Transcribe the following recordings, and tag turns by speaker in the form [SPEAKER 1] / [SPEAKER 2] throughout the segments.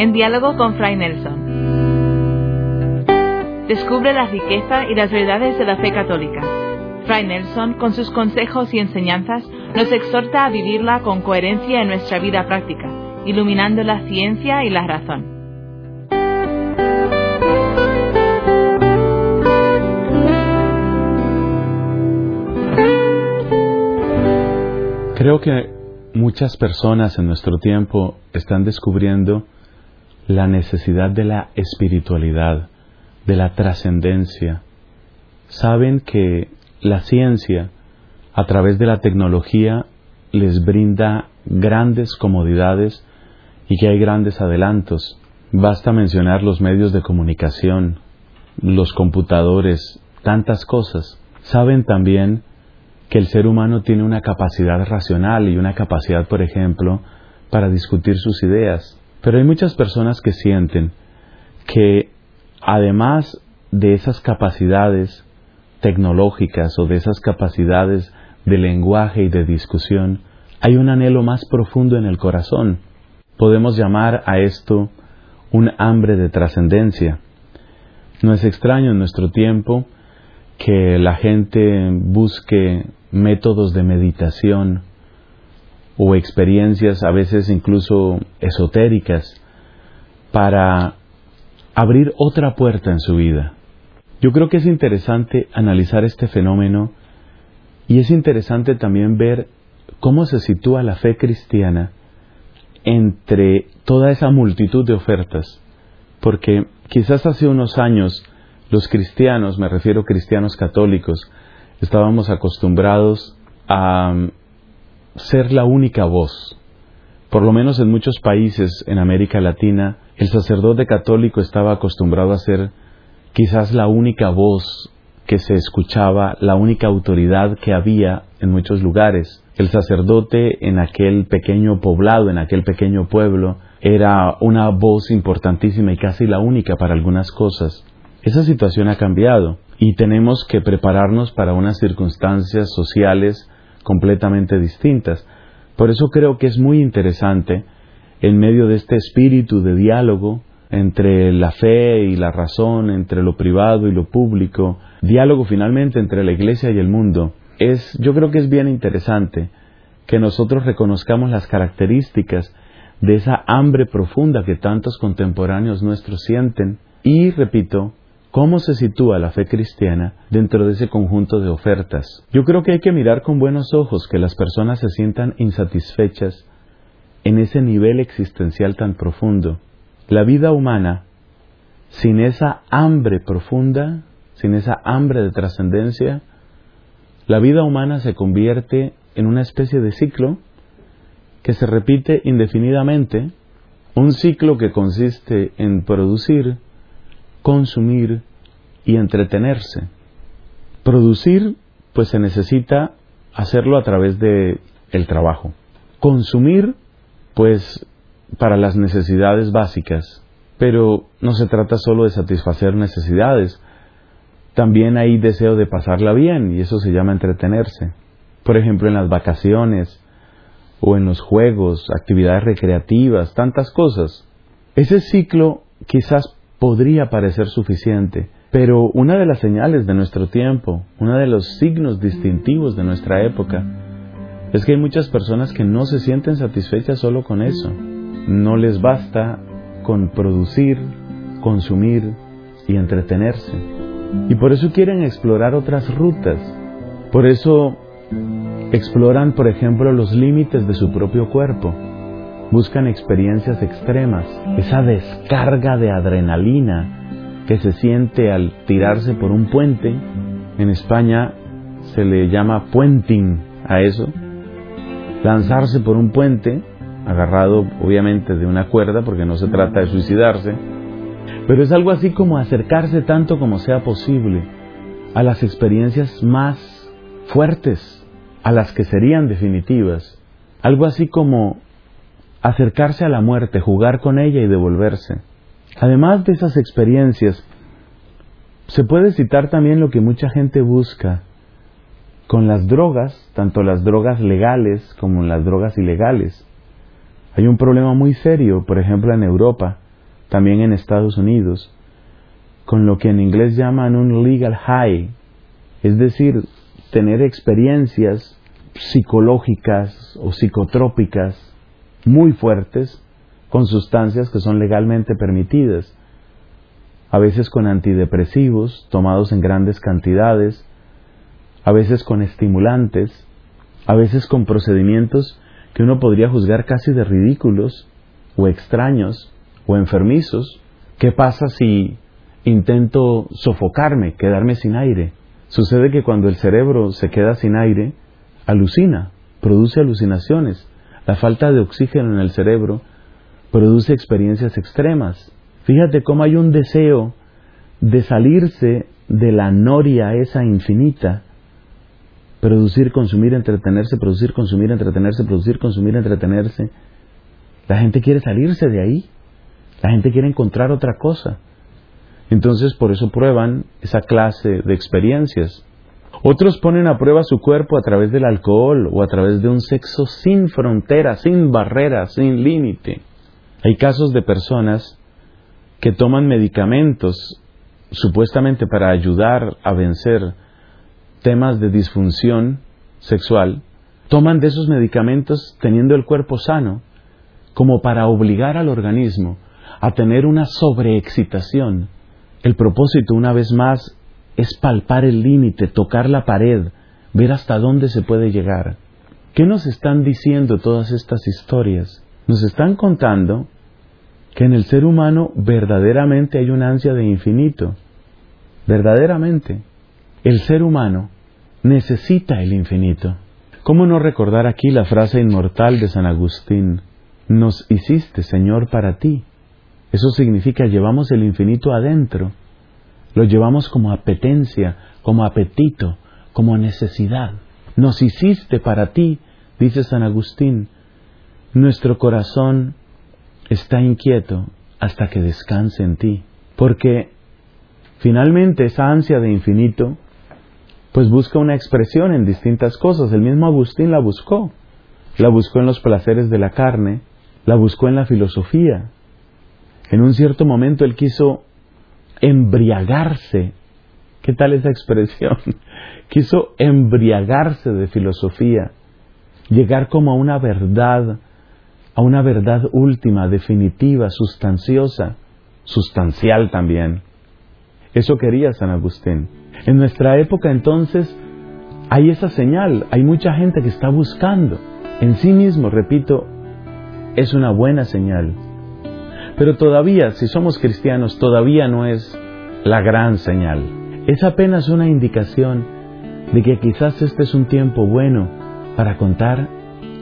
[SPEAKER 1] en diálogo con Fray Nelson. Descubre la riqueza y las verdades de la fe católica. Fray Nelson, con sus consejos y enseñanzas, nos exhorta a vivirla con coherencia en nuestra vida práctica, iluminando la ciencia y la razón.
[SPEAKER 2] Creo que muchas personas en nuestro tiempo están descubriendo la necesidad de la espiritualidad, de la trascendencia. Saben que la ciencia, a través de la tecnología, les brinda grandes comodidades y que hay grandes adelantos. Basta mencionar los medios de comunicación, los computadores, tantas cosas. Saben también que el ser humano tiene una capacidad racional y una capacidad, por ejemplo, para discutir sus ideas. Pero hay muchas personas que sienten que además de esas capacidades tecnológicas o de esas capacidades de lenguaje y de discusión, hay un anhelo más profundo en el corazón. Podemos llamar a esto un hambre de trascendencia. No es extraño en nuestro tiempo que la gente busque métodos de meditación o experiencias a veces incluso esotéricas para abrir otra puerta en su vida. Yo creo que es interesante analizar este fenómeno y es interesante también ver cómo se sitúa la fe cristiana entre toda esa multitud de ofertas, porque quizás hace unos años los cristianos, me refiero a cristianos católicos, estábamos acostumbrados a ser la única voz. Por lo menos en muchos países en América Latina, el sacerdote católico estaba acostumbrado a ser quizás la única voz que se escuchaba, la única autoridad que había en muchos lugares. El sacerdote en aquel pequeño poblado, en aquel pequeño pueblo, era una voz importantísima y casi la única para algunas cosas. Esa situación ha cambiado y tenemos que prepararnos para unas circunstancias sociales completamente distintas. Por eso creo que es muy interesante, en medio de este espíritu de diálogo entre la fe y la razón, entre lo privado y lo público, diálogo finalmente entre la iglesia y el mundo, es, yo creo que es bien interesante que nosotros reconozcamos las características de esa hambre profunda que tantos contemporáneos nuestros sienten y, repito, ¿Cómo se sitúa la fe cristiana dentro de ese conjunto de ofertas? Yo creo que hay que mirar con buenos ojos que las personas se sientan insatisfechas en ese nivel existencial tan profundo. La vida humana, sin esa hambre profunda, sin esa hambre de trascendencia, la vida humana se convierte en una especie de ciclo que se repite indefinidamente, un ciclo que consiste en producir, consumir y entretenerse. Producir, pues se necesita hacerlo a través de el trabajo. Consumir, pues para las necesidades básicas. Pero no se trata solo de satisfacer necesidades. También hay deseo de pasarla bien y eso se llama entretenerse. Por ejemplo, en las vacaciones o en los juegos, actividades recreativas, tantas cosas. Ese ciclo quizás podría parecer suficiente, pero una de las señales de nuestro tiempo, uno de los signos distintivos de nuestra época, es que hay muchas personas que no se sienten satisfechas solo con eso. No les basta con producir, consumir y entretenerse. Y por eso quieren explorar otras rutas. Por eso exploran, por ejemplo, los límites de su propio cuerpo buscan experiencias extremas, esa descarga de adrenalina que se siente al tirarse por un puente. En España se le llama puenting a eso, lanzarse por un puente, agarrado obviamente de una cuerda porque no se trata de suicidarse, pero es algo así como acercarse tanto como sea posible a las experiencias más fuertes, a las que serían definitivas, algo así como acercarse a la muerte, jugar con ella y devolverse. Además de esas experiencias, se puede citar también lo que mucha gente busca con las drogas, tanto las drogas legales como las drogas ilegales. Hay un problema muy serio, por ejemplo, en Europa, también en Estados Unidos, con lo que en inglés llaman un legal high, es decir, tener experiencias psicológicas o psicotrópicas muy fuertes con sustancias que son legalmente permitidas, a veces con antidepresivos tomados en grandes cantidades, a veces con estimulantes, a veces con procedimientos que uno podría juzgar casi de ridículos o extraños o enfermizos. ¿Qué pasa si intento sofocarme, quedarme sin aire? Sucede que cuando el cerebro se queda sin aire, alucina, produce alucinaciones. La falta de oxígeno en el cerebro produce experiencias extremas. Fíjate cómo hay un deseo de salirse de la noria esa infinita producir, consumir, entretenerse, producir, consumir, entretenerse, producir, consumir, entretenerse. La gente quiere salirse de ahí. La gente quiere encontrar otra cosa. Entonces por eso prueban esa clase de experiencias. Otros ponen a prueba su cuerpo a través del alcohol o a través de un sexo sin frontera, sin barreras, sin límite. Hay casos de personas que toman medicamentos supuestamente para ayudar a vencer temas de disfunción sexual, toman de esos medicamentos teniendo el cuerpo sano, como para obligar al organismo a tener una sobreexcitación. El propósito, una vez más, es palpar el límite, tocar la pared, ver hasta dónde se puede llegar. ¿Qué nos están diciendo todas estas historias? Nos están contando que en el ser humano verdaderamente hay una ansia de infinito. Verdaderamente. El ser humano necesita el infinito. ¿Cómo no recordar aquí la frase inmortal de San Agustín? Nos hiciste, Señor, para ti. Eso significa llevamos el infinito adentro. Lo llevamos como apetencia, como apetito, como necesidad. Nos hiciste para ti, dice San Agustín. Nuestro corazón está inquieto hasta que descanse en ti. Porque Finalmente, esa ansia de infinito, pues busca una expresión en distintas cosas. El mismo Agustín la buscó. La buscó en los placeres de la carne, la buscó en la filosofía. En un cierto momento él quiso embriagarse. ¿Qué tal esa expresión? quiso embriagarse de filosofía, llegar como a una verdad, a una verdad última, definitiva, sustanciosa, sustancial también. Eso quería San Agustín. En nuestra época entonces hay esa señal, hay mucha gente que está buscando. En sí mismo, repito, es una buena señal. Pero todavía, si somos cristianos, todavía no es la gran señal. Es apenas una indicación de que quizás este es un tiempo bueno para contar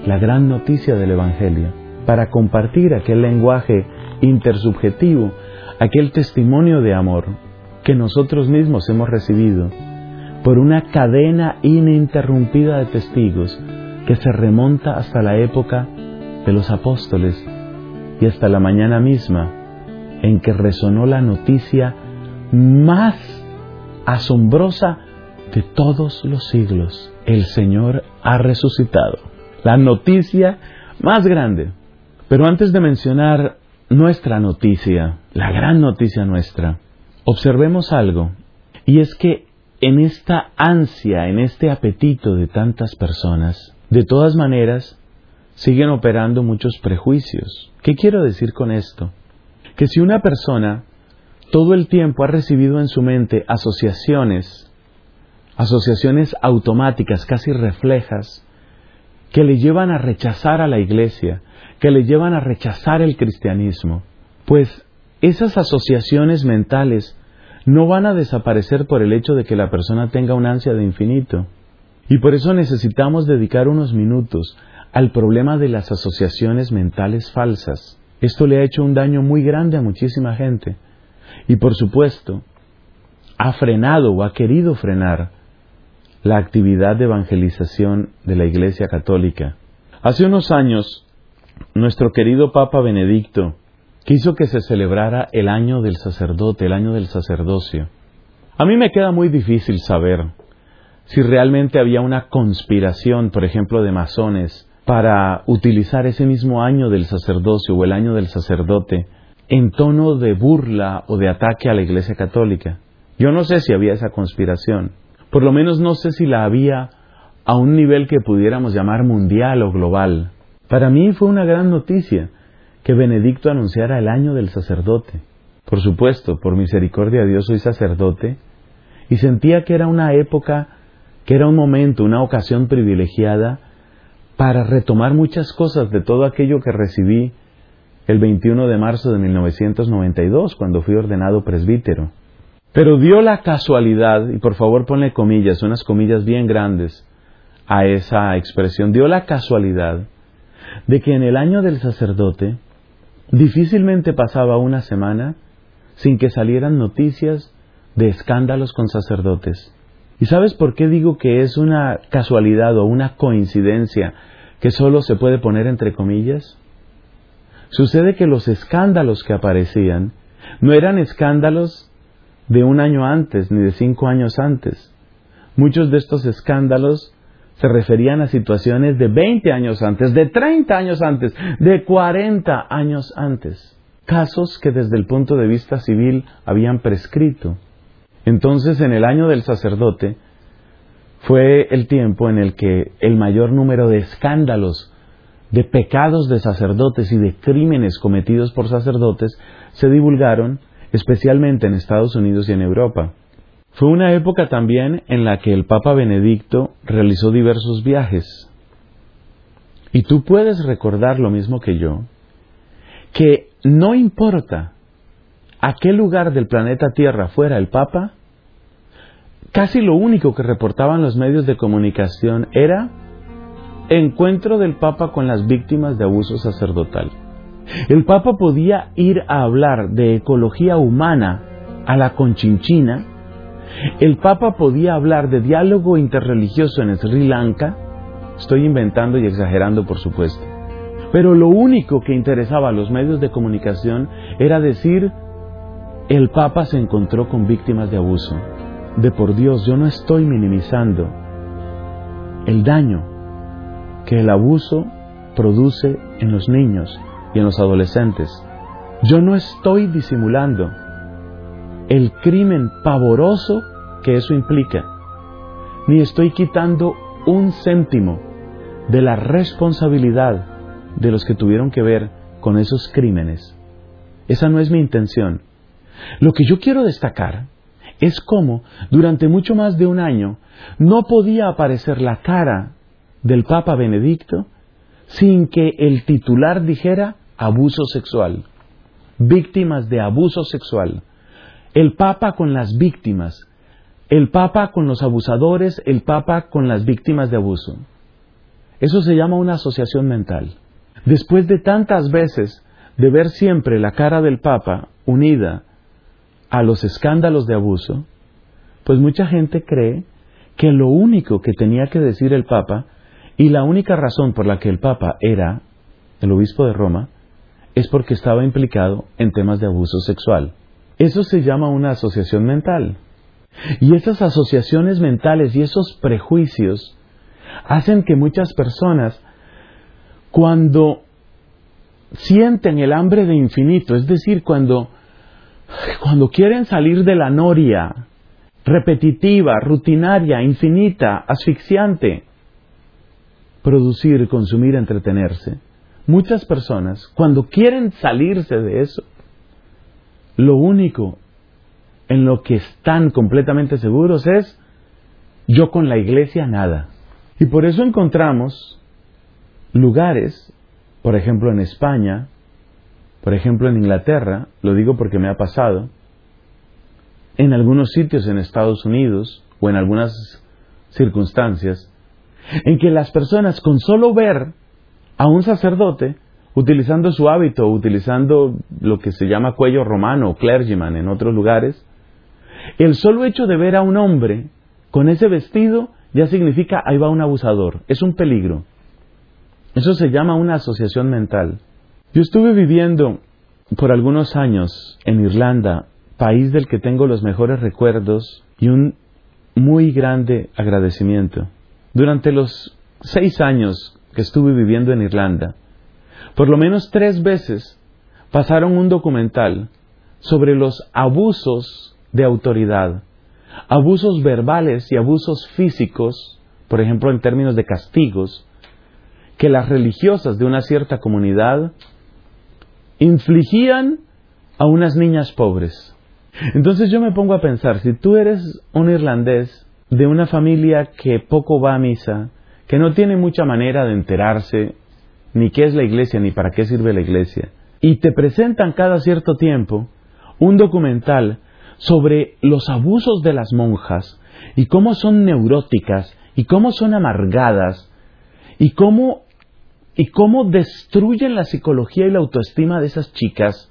[SPEAKER 2] la gran noticia del Evangelio, para compartir aquel lenguaje intersubjetivo, aquel testimonio de amor, que nosotros mismos hemos recibido por una cadena ininterrumpida de testigos que se remonta hasta la época de los apóstoles y hasta la mañana misma en que resonó la noticia más asombrosa de todos los siglos. El Señor ha resucitado. La noticia más grande. Pero antes de mencionar nuestra noticia, la gran noticia nuestra, observemos algo, y es que en esta ansia, en este apetito de tantas personas, de todas maneras, siguen operando muchos prejuicios. ¿Qué quiero decir con esto? Que si una persona todo el tiempo ha recibido en su mente asociaciones, asociaciones automáticas, casi reflejas, que le llevan a rechazar a la iglesia, que le llevan a rechazar el cristianismo, pues esas asociaciones mentales no van a desaparecer por el hecho de que la persona tenga un ansia de infinito. Y por eso necesitamos dedicar unos minutos al problema de las asociaciones mentales falsas. Esto le ha hecho un daño muy grande a muchísima gente. Y por supuesto, ha frenado o ha querido frenar la actividad de evangelización de la Iglesia Católica. Hace unos años, nuestro querido Papa Benedicto quiso que se celebrara el año del sacerdote, el año del sacerdocio. A mí me queda muy difícil saber si realmente había una conspiración, por ejemplo, de masones para utilizar ese mismo año del sacerdocio o el año del sacerdote en tono de burla o de ataque a la Iglesia Católica. Yo no sé si había esa conspiración. Por lo menos no sé si la había a un nivel que pudiéramos llamar mundial o global. Para mí fue una gran noticia que Benedicto anunciara el año del sacerdote. Por supuesto, por misericordia de Dios soy sacerdote y sentía que era una época, que era un momento, una ocasión privilegiada para retomar muchas cosas de todo aquello que recibí el 21 de marzo de 1992, cuando fui ordenado presbítero. Pero dio la casualidad, y por favor ponle comillas, unas comillas bien grandes a esa expresión, dio la casualidad de que en el año del sacerdote difícilmente pasaba una semana sin que salieran noticias de escándalos con sacerdotes. ¿Y sabes por qué digo que es una casualidad o una coincidencia que solo se puede poner entre comillas? Sucede que los escándalos que aparecían no eran escándalos de un año antes ni de cinco años antes. Muchos de estos escándalos se referían a situaciones de 20 años antes, de 30 años antes, de 40 años antes. Casos que desde el punto de vista civil habían prescrito. Entonces, en el año del sacerdote, fue el tiempo en el que el mayor número de escándalos, de pecados de sacerdotes y de crímenes cometidos por sacerdotes se divulgaron, especialmente en Estados Unidos y en Europa. Fue una época también en la que el Papa Benedicto realizó diversos viajes. Y tú puedes recordar lo mismo que yo, que no importa a qué lugar del planeta Tierra fuera el Papa, casi lo único que reportaban los medios de comunicación era encuentro del Papa con las víctimas de abuso sacerdotal. El Papa podía ir a hablar de ecología humana a la conchinchina, el Papa podía hablar de diálogo interreligioso en Sri Lanka, estoy inventando y exagerando por supuesto, pero lo único que interesaba a los medios de comunicación era decir, el Papa se encontró con víctimas de abuso de por Dios, yo no estoy minimizando el daño que el abuso produce en los niños y en los adolescentes. Yo no estoy disimulando el crimen pavoroso que eso implica, ni estoy quitando un céntimo de la responsabilidad de los que tuvieron que ver con esos crímenes. Esa no es mi intención. Lo que yo quiero destacar es como durante mucho más de un año no podía aparecer la cara del Papa Benedicto sin que el titular dijera abuso sexual, víctimas de abuso sexual. El Papa con las víctimas, el Papa con los abusadores, el Papa con las víctimas de abuso. Eso se llama una asociación mental. Después de tantas veces de ver siempre la cara del Papa unida a los escándalos de abuso, pues mucha gente cree que lo único que tenía que decir el Papa y la única razón por la que el Papa era el obispo de Roma es porque estaba implicado en temas de abuso sexual. Eso se llama una asociación mental. Y esas asociaciones mentales y esos prejuicios hacen que muchas personas, cuando sienten el hambre de infinito, es decir, cuando cuando quieren salir de la noria repetitiva, rutinaria, infinita, asfixiante, producir, consumir, entretenerse, muchas personas, cuando quieren salirse de eso, lo único en lo que están completamente seguros es yo con la iglesia nada. Y por eso encontramos lugares, por ejemplo en España, por ejemplo, en Inglaterra, lo digo porque me ha pasado, en algunos sitios en Estados Unidos o en algunas circunstancias, en que las personas con solo ver a un sacerdote utilizando su hábito, utilizando lo que se llama cuello romano o clergyman en otros lugares, el solo hecho de ver a un hombre con ese vestido ya significa ahí va un abusador, es un peligro. Eso se llama una asociación mental. Yo estuve viviendo por algunos años en Irlanda, país del que tengo los mejores recuerdos y un muy grande agradecimiento. Durante los seis años que estuve viviendo en Irlanda, por lo menos tres veces pasaron un documental sobre los abusos de autoridad, abusos verbales y abusos físicos, por ejemplo en términos de castigos, que las religiosas de una cierta comunidad infligían a unas niñas pobres. Entonces yo me pongo a pensar, si tú eres un irlandés de una familia que poco va a misa, que no tiene mucha manera de enterarse ni qué es la iglesia ni para qué sirve la iglesia, y te presentan cada cierto tiempo un documental sobre los abusos de las monjas y cómo son neuróticas y cómo son amargadas y cómo y cómo destruyen la psicología y la autoestima de esas chicas.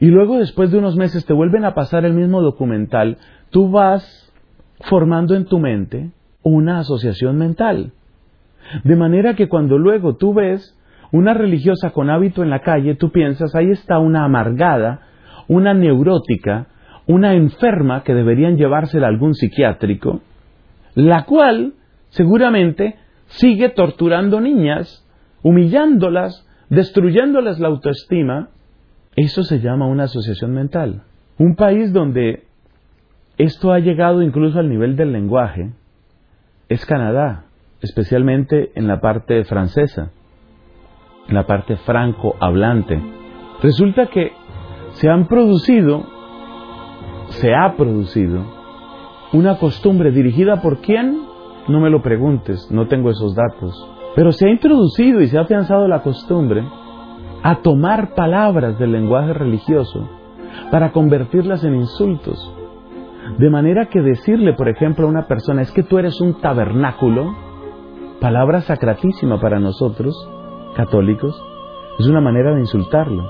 [SPEAKER 2] Y luego después de unos meses te vuelven a pasar el mismo documental, tú vas formando en tu mente una asociación mental. De manera que cuando luego tú ves una religiosa con hábito en la calle, tú piensas, ahí está una amargada, una neurótica, una enferma que deberían llevársela a algún psiquiátrico, la cual seguramente sigue torturando niñas, humillándolas, destruyéndoles la autoestima. Eso se llama una asociación mental. Un país donde esto ha llegado incluso al nivel del lenguaje es Canadá, especialmente en la parte francesa, en la parte franco hablante. Resulta que se han producido, se ha producido, una costumbre dirigida por quién, no me lo preguntes, no tengo esos datos, pero se ha introducido y se ha afianzado la costumbre a tomar palabras del lenguaje religioso para convertirlas en insultos. De manera que decirle, por ejemplo, a una persona, es que tú eres un tabernáculo, palabra sacratísima para nosotros, católicos, es una manera de insultarlo,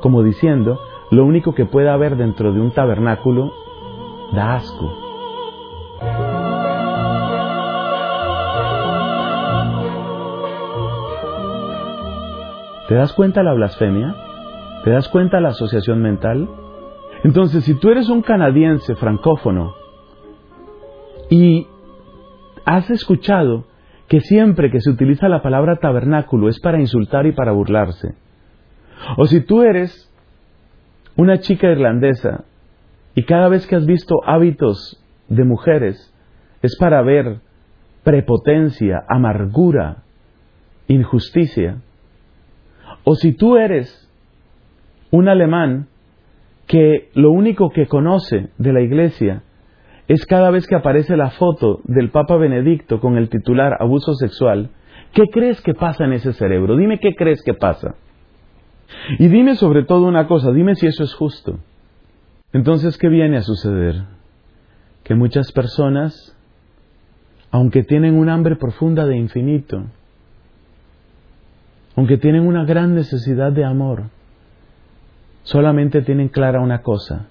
[SPEAKER 2] como diciendo, lo único que puede haber dentro de un tabernáculo da asco. ¿Te das cuenta la blasfemia? ¿Te das cuenta la asociación mental? Entonces, si tú eres un canadiense francófono y has escuchado que siempre que se utiliza la palabra tabernáculo es para insultar y para burlarse, o si tú eres una chica irlandesa y cada vez que has visto hábitos de mujeres es para ver prepotencia, amargura, injusticia. O si tú eres un alemán que lo único que conoce de la iglesia es cada vez que aparece la foto del Papa Benedicto con el titular abuso sexual, ¿qué crees que pasa en ese cerebro? Dime qué crees que pasa. Y dime sobre todo una cosa, dime si eso es justo. Entonces, ¿qué viene a suceder? Que muchas personas, aunque tienen un hambre profunda de infinito, aunque tienen una gran necesidad de amor, solamente tienen clara una cosa.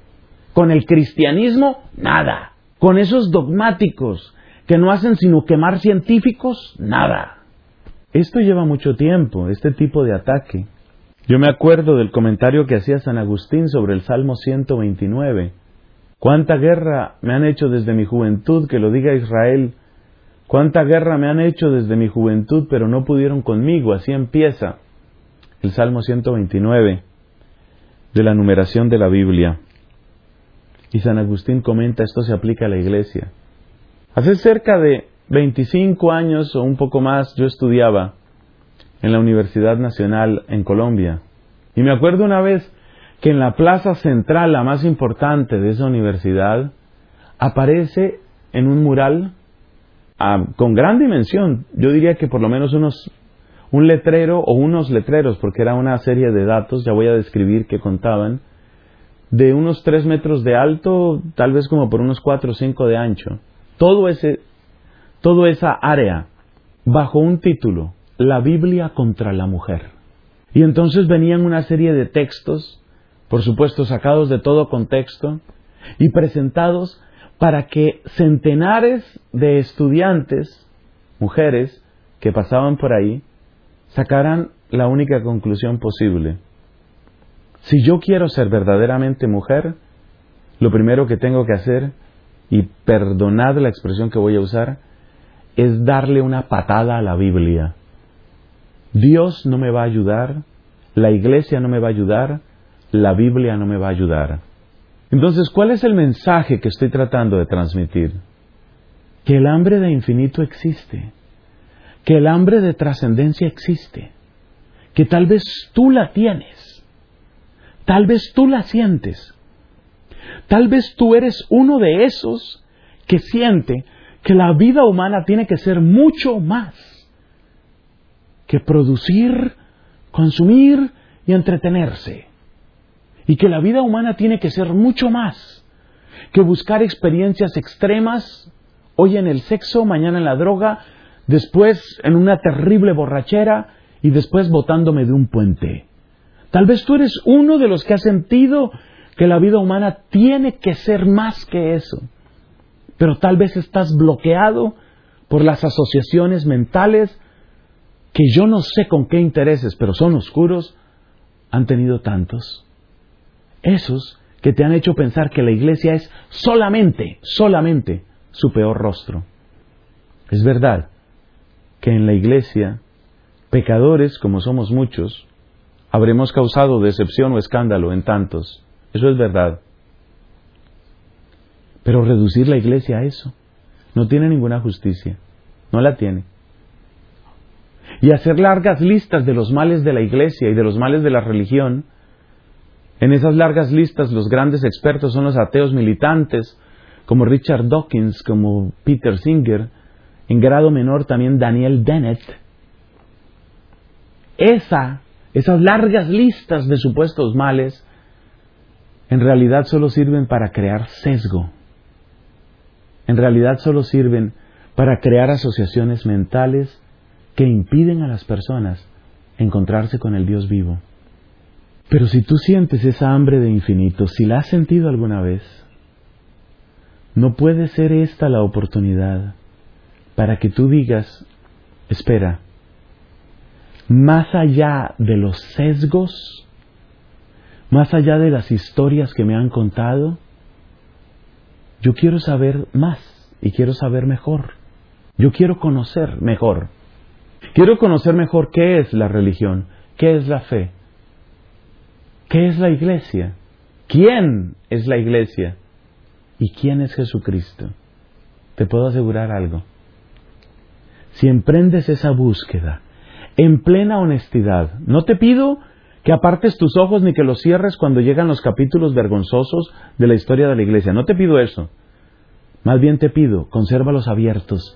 [SPEAKER 2] Con el cristianismo, nada. Con esos dogmáticos que no hacen sino quemar científicos, nada. Esto lleva mucho tiempo, este tipo de ataque. Yo me acuerdo del comentario que hacía San Agustín sobre el Salmo 129. ¿Cuánta guerra me han hecho desde mi juventud, que lo diga Israel? ¿Cuánta guerra me han hecho desde mi juventud, pero no pudieron conmigo? Así empieza el Salmo 129 de la numeración de la Biblia. Y San Agustín comenta, esto se aplica a la iglesia. Hace cerca de 25 años o un poco más yo estudiaba en la Universidad Nacional en Colombia. Y me acuerdo una vez que en la plaza central, la más importante de esa universidad, aparece en un mural con gran dimensión, yo diría que por lo menos unos, un letrero o unos letreros, porque era una serie de datos, ya voy a describir que contaban, de unos tres metros de alto, tal vez como por unos cuatro o cinco de ancho. Todo ese, toda esa área, bajo un título, la Biblia contra la mujer. Y entonces venían una serie de textos, por supuesto sacados de todo contexto, y presentados para que centenares de estudiantes, mujeres, que pasaban por ahí, sacaran la única conclusión posible. Si yo quiero ser verdaderamente mujer, lo primero que tengo que hacer, y perdonad la expresión que voy a usar, es darle una patada a la Biblia. Dios no me va a ayudar la iglesia no me va a ayudar, la Biblia no me va a ayudar. Entonces, ¿cuál es el mensaje que estoy tratando de transmitir? Que el hambre de infinito existe, que el hambre de trascendencia existe, que tal vez tú la tienes, tal vez tú la sientes, tal vez tú eres uno de esos que siente que la vida humana tiene que ser mucho más que producir, consumir y entretenerse. Y que la vida humana tiene que ser mucho más que buscar experiencias extremas, hoy en el sexo, mañana en la droga, después en una terrible borrachera y después botándome de un puente. Tal vez tú eres uno de los que ha sentido que la vida humana tiene que ser más que eso. Pero tal vez estás bloqueado por las asociaciones mentales que yo no sé con qué intereses, pero son oscuros, han tenido tantos. Esos que te han hecho pensar que la iglesia es solamente, solamente su peor rostro. Es verdad que en la iglesia, pecadores como somos muchos, habremos causado decepción o escándalo en tantos. Eso es verdad. Pero reducir la iglesia a eso no tiene ninguna justicia. No la tiene y hacer largas listas de los males de la iglesia y de los males de la religión. En esas largas listas los grandes expertos son los ateos militantes, como Richard Dawkins, como Peter Singer, en grado menor también Daniel Dennett. Esa, esas largas listas de supuestos males, en realidad solo sirven para crear sesgo. En realidad solo sirven para crear asociaciones mentales que impiden a las personas encontrarse con el Dios vivo. Pero si tú sientes esa hambre de infinito, si la has sentido alguna vez, no puede ser esta la oportunidad para que tú digas, espera, más allá de los sesgos, más allá de las historias que me han contado, yo quiero saber más y quiero saber mejor. Yo quiero conocer mejor. Quiero conocer mejor qué es la religión, qué es la fe, qué es la iglesia, quién es la iglesia y quién es Jesucristo. Te puedo asegurar algo. Si emprendes esa búsqueda en plena honestidad, no te pido que apartes tus ojos ni que los cierres cuando llegan los capítulos vergonzosos de la historia de la iglesia. No te pido eso. Más bien te pido, consérvalos abiertos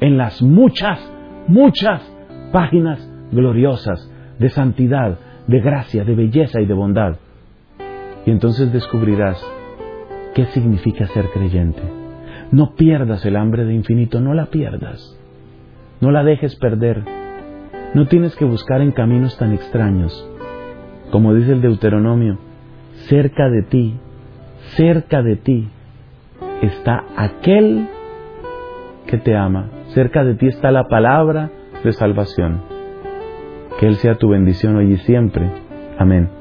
[SPEAKER 2] en las muchas, muchas páginas gloriosas de santidad, de gracia, de belleza y de bondad. Y entonces descubrirás qué significa ser creyente. No pierdas el hambre de infinito, no la pierdas. No la dejes perder. No tienes que buscar en caminos tan extraños. Como dice el Deuteronomio, cerca de ti, cerca de ti está aquel que te ama. Cerca de ti está la palabra de salvación. Que Él sea tu bendición hoy y siempre. Amén.